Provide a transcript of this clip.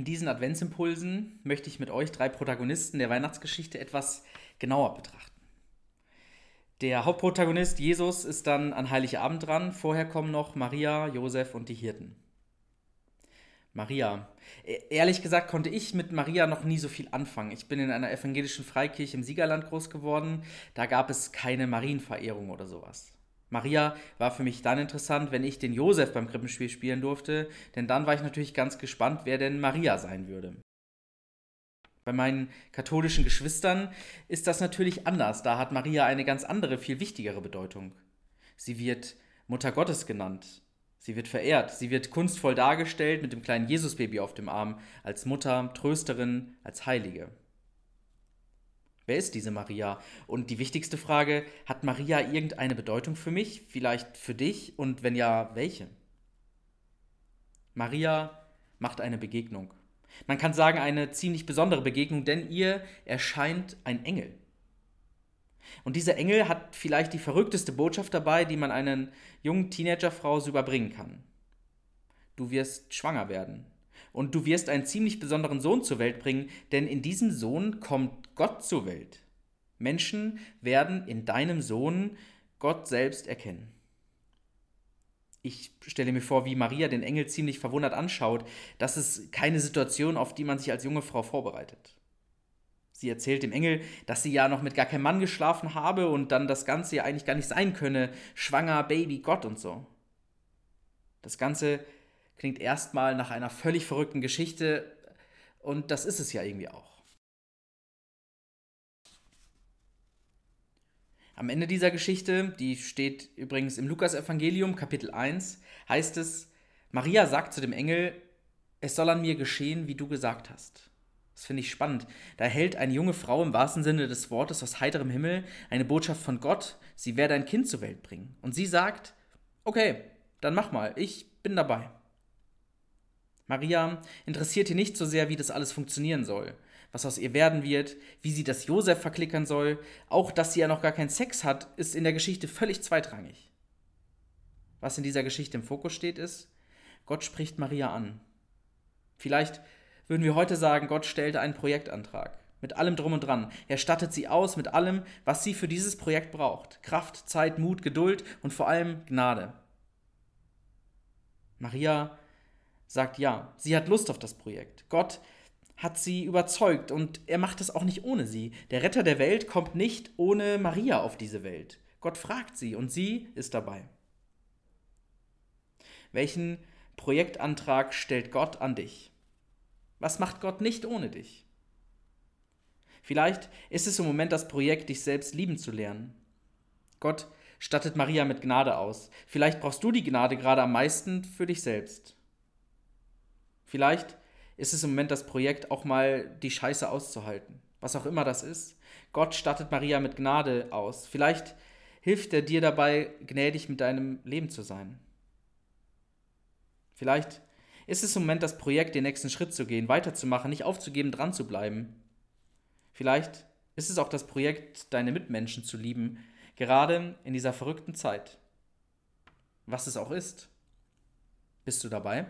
In diesen Adventsimpulsen möchte ich mit euch drei Protagonisten der Weihnachtsgeschichte etwas genauer betrachten. Der Hauptprotagonist Jesus ist dann an Heiligabend dran. Vorher kommen noch Maria, Josef und die Hirten. Maria. E-, ehrlich gesagt konnte ich mit Maria noch nie so viel anfangen. Ich bin in einer evangelischen Freikirche im Siegerland groß geworden. Da gab es keine Marienverehrung oder sowas. Maria war für mich dann interessant, wenn ich den Josef beim Krippenspiel spielen durfte, denn dann war ich natürlich ganz gespannt, wer denn Maria sein würde. Bei meinen katholischen Geschwistern ist das natürlich anders. Da hat Maria eine ganz andere, viel wichtigere Bedeutung. Sie wird Mutter Gottes genannt. Sie wird verehrt. Sie wird kunstvoll dargestellt mit dem kleinen Jesusbaby auf dem Arm, als Mutter, Trösterin, als Heilige. Wer ist diese Maria? Und die wichtigste Frage, hat Maria irgendeine Bedeutung für mich, vielleicht für dich und wenn ja, welche? Maria macht eine Begegnung. Man kann sagen, eine ziemlich besondere Begegnung, denn ihr erscheint ein Engel. Und dieser Engel hat vielleicht die verrückteste Botschaft dabei, die man einer jungen Teenagerfrau so überbringen kann. Du wirst schwanger werden. Und du wirst einen ziemlich besonderen Sohn zur Welt bringen, denn in diesem Sohn kommt Gott zur Welt. Menschen werden in deinem Sohn Gott selbst erkennen. Ich stelle mir vor, wie Maria den Engel ziemlich verwundert anschaut. Das ist keine Situation, auf die man sich als junge Frau vorbereitet. Sie erzählt dem Engel, dass sie ja noch mit gar keinem Mann geschlafen habe und dann das Ganze ja eigentlich gar nicht sein könne. Schwanger, Baby, Gott und so. Das Ganze klingt erstmal nach einer völlig verrückten Geschichte und das ist es ja irgendwie auch. Am Ende dieser Geschichte, die steht übrigens im Lukasevangelium Kapitel 1, heißt es, Maria sagt zu dem Engel, es soll an mir geschehen, wie du gesagt hast. Das finde ich spannend. Da erhält eine junge Frau im wahrsten Sinne des Wortes aus heiterem Himmel eine Botschaft von Gott, sie werde ein Kind zur Welt bringen. Und sie sagt, okay, dann mach mal, ich bin dabei. Maria interessiert hier nicht so sehr, wie das alles funktionieren soll was aus ihr werden wird, wie sie das Josef verklickern soll, auch dass sie ja noch gar keinen Sex hat, ist in der Geschichte völlig zweitrangig. Was in dieser Geschichte im Fokus steht, ist, Gott spricht Maria an. Vielleicht würden wir heute sagen, Gott stellte einen Projektantrag. Mit allem drum und dran. Er stattet sie aus mit allem, was sie für dieses Projekt braucht. Kraft, Zeit, Mut, Geduld und vor allem Gnade. Maria sagt ja. Sie hat Lust auf das Projekt. Gott hat sie überzeugt und er macht es auch nicht ohne sie. Der Retter der Welt kommt nicht ohne Maria auf diese Welt. Gott fragt sie und sie ist dabei. Welchen Projektantrag stellt Gott an dich? Was macht Gott nicht ohne dich? Vielleicht ist es im Moment das Projekt, dich selbst lieben zu lernen. Gott stattet Maria mit Gnade aus. Vielleicht brauchst du die Gnade gerade am meisten für dich selbst. Vielleicht ist es im Moment das Projekt, auch mal die Scheiße auszuhalten. Was auch immer das ist. Gott stattet Maria mit Gnade aus. Vielleicht hilft er dir dabei, gnädig mit deinem Leben zu sein. Vielleicht ist es im Moment das Projekt, den nächsten Schritt zu gehen, weiterzumachen, nicht aufzugeben, dran zu bleiben. Vielleicht ist es auch das Projekt, deine Mitmenschen zu lieben, gerade in dieser verrückten Zeit. Was es auch ist. Bist du dabei?